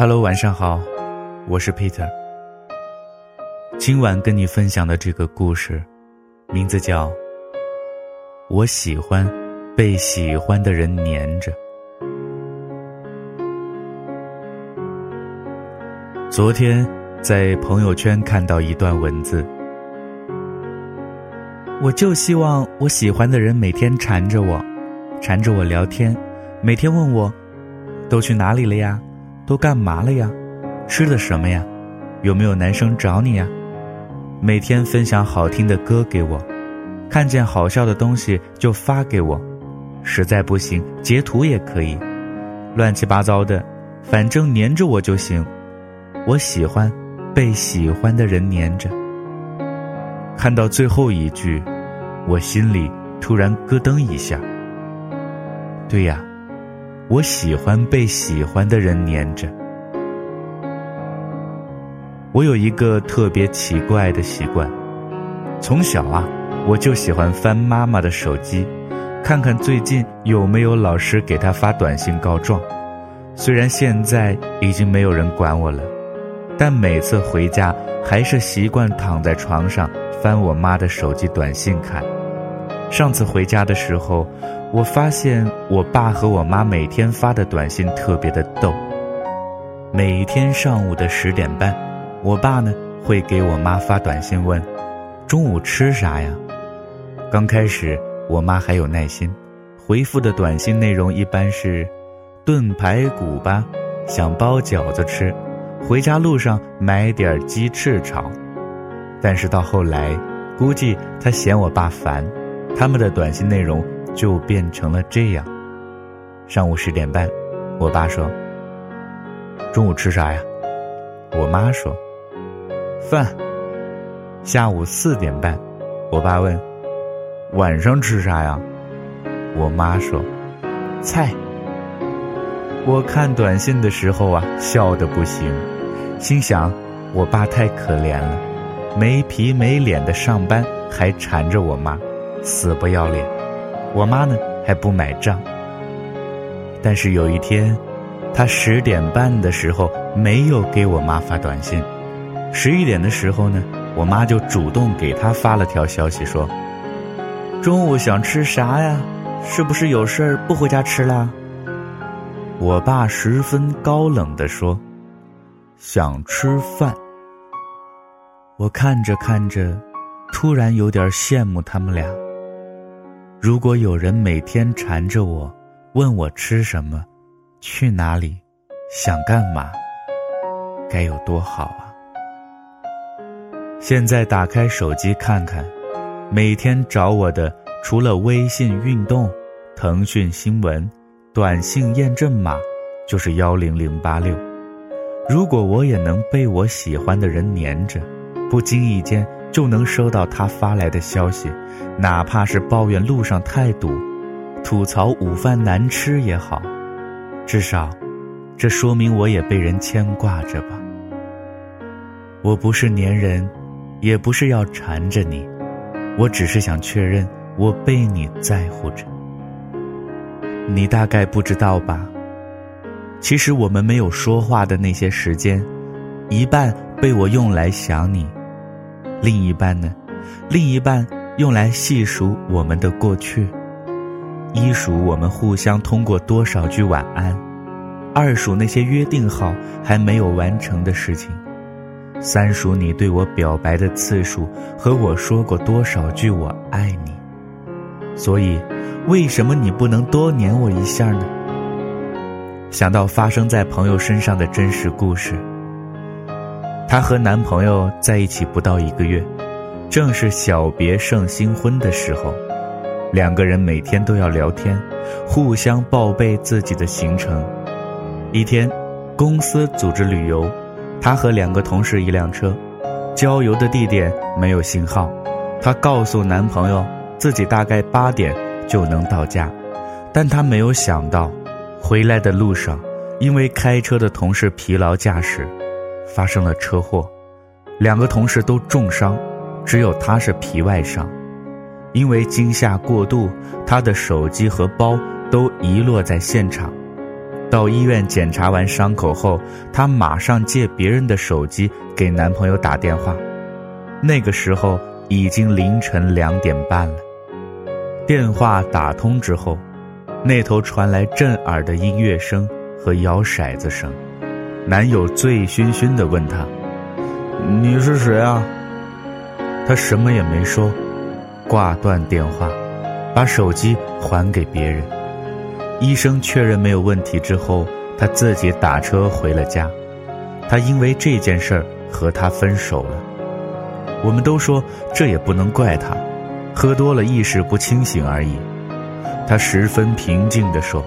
Hello，晚上好，我是 Peter。今晚跟你分享的这个故事，名字叫《我喜欢被喜欢的人黏着》。昨天在朋友圈看到一段文字，我就希望我喜欢的人每天缠着我，缠着我聊天，每天问我都去哪里了呀？都干嘛了呀？吃的什么呀？有没有男生找你呀？每天分享好听的歌给我，看见好笑的东西就发给我，实在不行截图也可以，乱七八糟的，反正黏着我就行。我喜欢被喜欢的人黏着。看到最后一句，我心里突然咯噔一下。对呀。我喜欢被喜欢的人黏着。我有一个特别奇怪的习惯，从小啊，我就喜欢翻妈妈的手机，看看最近有没有老师给她发短信告状。虽然现在已经没有人管我了，但每次回家还是习惯躺在床上翻我妈的手机短信看。上次回家的时候。我发现我爸和我妈每天发的短信特别的逗。每天上午的十点半，我爸呢会给我妈发短信问：“中午吃啥呀？”刚开始我妈还有耐心，回复的短信内容一般是：“炖排骨吧，想包饺子吃，回家路上买点鸡翅炒。”但是到后来，估计她嫌我爸烦，他们的短信内容。就变成了这样。上午十点半，我爸说：“中午吃啥呀？”我妈说：“饭。”下午四点半，我爸问：“晚上吃啥呀？”我妈说：“菜。”我看短信的时候啊，笑得不行，心想：我爸太可怜了，没皮没脸的上班，还缠着我妈，死不要脸。我妈呢还不买账，但是有一天，她十点半的时候没有给我妈发短信，十一点的时候呢，我妈就主动给她发了条消息说：“中午想吃啥呀？是不是有事儿不回家吃啦？”我爸十分高冷地说：“想吃饭。”我看着看着，突然有点羡慕他们俩。如果有人每天缠着我，问我吃什么，去哪里，想干嘛，该有多好啊！现在打开手机看看，每天找我的除了微信运动、腾讯新闻、短信验证码，就是幺零零八六。如果我也能被我喜欢的人黏着，不经意间。就能收到他发来的消息，哪怕是抱怨路上太堵，吐槽午饭难吃也好，至少，这说明我也被人牵挂着吧。我不是粘人，也不是要缠着你，我只是想确认我被你在乎着。你大概不知道吧？其实我们没有说话的那些时间，一半被我用来想你。另一半呢？另一半用来细数我们的过去，一数我们互相通过多少句晚安，二数那些约定好还没有完成的事情，三数你对我表白的次数和我说过多少句我爱你。所以，为什么你不能多黏我一下呢？想到发生在朋友身上的真实故事。她和男朋友在一起不到一个月，正是小别胜新婚的时候，两个人每天都要聊天，互相报备自己的行程。一天，公司组织旅游，她和两个同事一辆车，郊游的地点没有信号，她告诉男朋友自己大概八点就能到家，但她没有想到，回来的路上，因为开车的同事疲劳驾驶。发生了车祸，两个同事都重伤，只有他是皮外伤。因为惊吓过度，他的手机和包都遗落在现场。到医院检查完伤口后，她马上借别人的手机给男朋友打电话。那个时候已经凌晨两点半了。电话打通之后，那头传来震耳的音乐声和摇骰子声。男友醉醺醺的问她：“你是谁啊？”她什么也没说，挂断电话，把手机还给别人。医生确认没有问题之后，她自己打车回了家。她因为这件事儿和他分手了。我们都说这也不能怪他，喝多了意识不清醒而已。他十分平静地说：“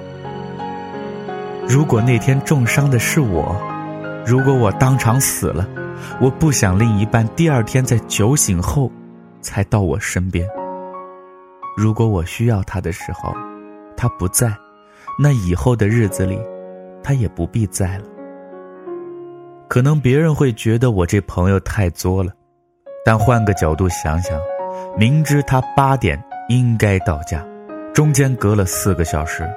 如果那天重伤的是我，如果我当场死了，我不想另一半第二天在酒醒后才到我身边。如果我需要他的时候，他不在，那以后的日子里，他也不必在了。可能别人会觉得我这朋友太作了。”但换个角度想想，明知他八点应该到家，中间隔了四个小时，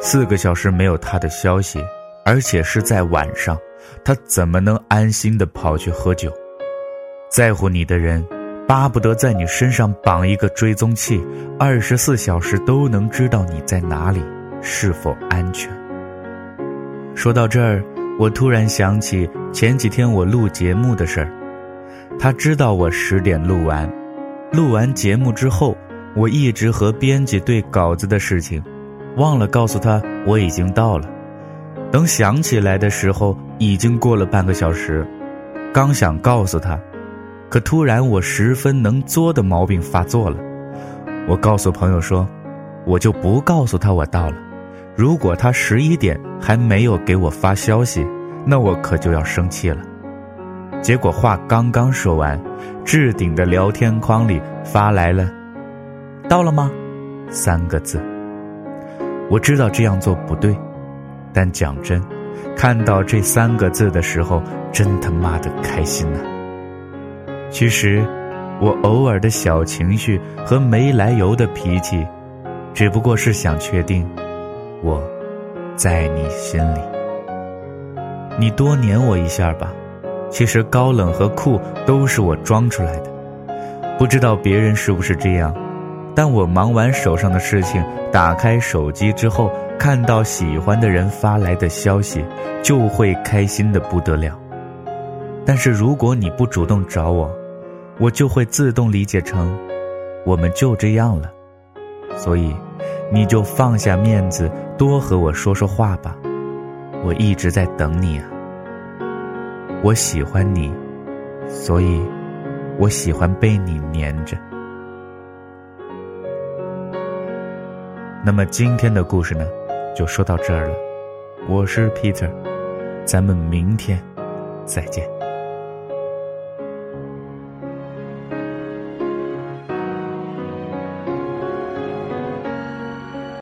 四个小时没有他的消息，而且是在晚上，他怎么能安心的跑去喝酒？在乎你的人，巴不得在你身上绑一个追踪器，二十四小时都能知道你在哪里，是否安全。说到这儿，我突然想起前几天我录节目的事儿。他知道我十点录完，录完节目之后，我一直和编辑对稿子的事情，忘了告诉他我已经到了。等想起来的时候，已经过了半个小时。刚想告诉他，可突然我十分能作的毛病发作了。我告诉朋友说，我就不告诉他我到了。如果他十一点还没有给我发消息，那我可就要生气了。结果话刚刚说完，置顶的聊天框里发来了“到了吗”三个字。我知道这样做不对，但讲真，看到这三个字的时候，真他妈的开心呐！其实，我偶尔的小情绪和没来由的脾气，只不过是想确定，我，在你心里，你多黏我一下吧。其实高冷和酷都是我装出来的，不知道别人是不是这样，但我忙完手上的事情，打开手机之后，看到喜欢的人发来的消息，就会开心的不得了。但是如果你不主动找我，我就会自动理解成，我们就这样了。所以，你就放下面子，多和我说说话吧，我一直在等你啊。我喜欢你，所以，我喜欢被你黏着。那么今天的故事呢，就说到这儿了。我是 Peter，咱们明天再见。